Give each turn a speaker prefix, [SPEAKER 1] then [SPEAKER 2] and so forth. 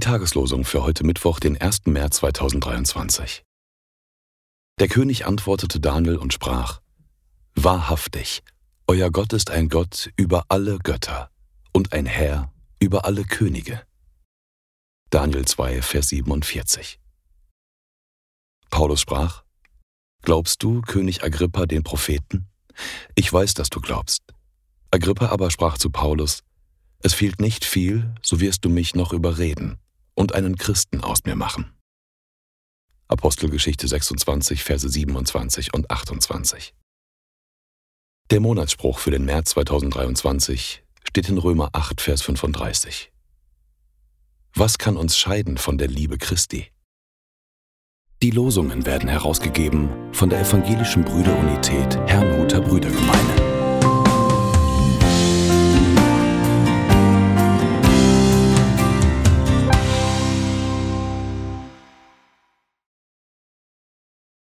[SPEAKER 1] Tageslosung für heute Mittwoch, den 1. März 2023. Der König antwortete Daniel und sprach, Wahrhaftig, euer Gott ist ein Gott über alle Götter und ein Herr über alle Könige. Daniel 2, Vers 47. Paulus sprach, Glaubst du, König Agrippa, den Propheten? Ich weiß, dass du glaubst. Agrippa aber sprach zu Paulus, Es fehlt nicht viel, so wirst du mich noch überreden und einen Christen aus mir machen. Apostelgeschichte 26, Verse 27 und 28. Der Monatsspruch für den März 2023 steht in Römer 8, Vers 35. Was kann uns scheiden von der Liebe Christi? Die Losungen werden herausgegeben von der Evangelischen Brüderunität Herrnhuter Brüdergemeine.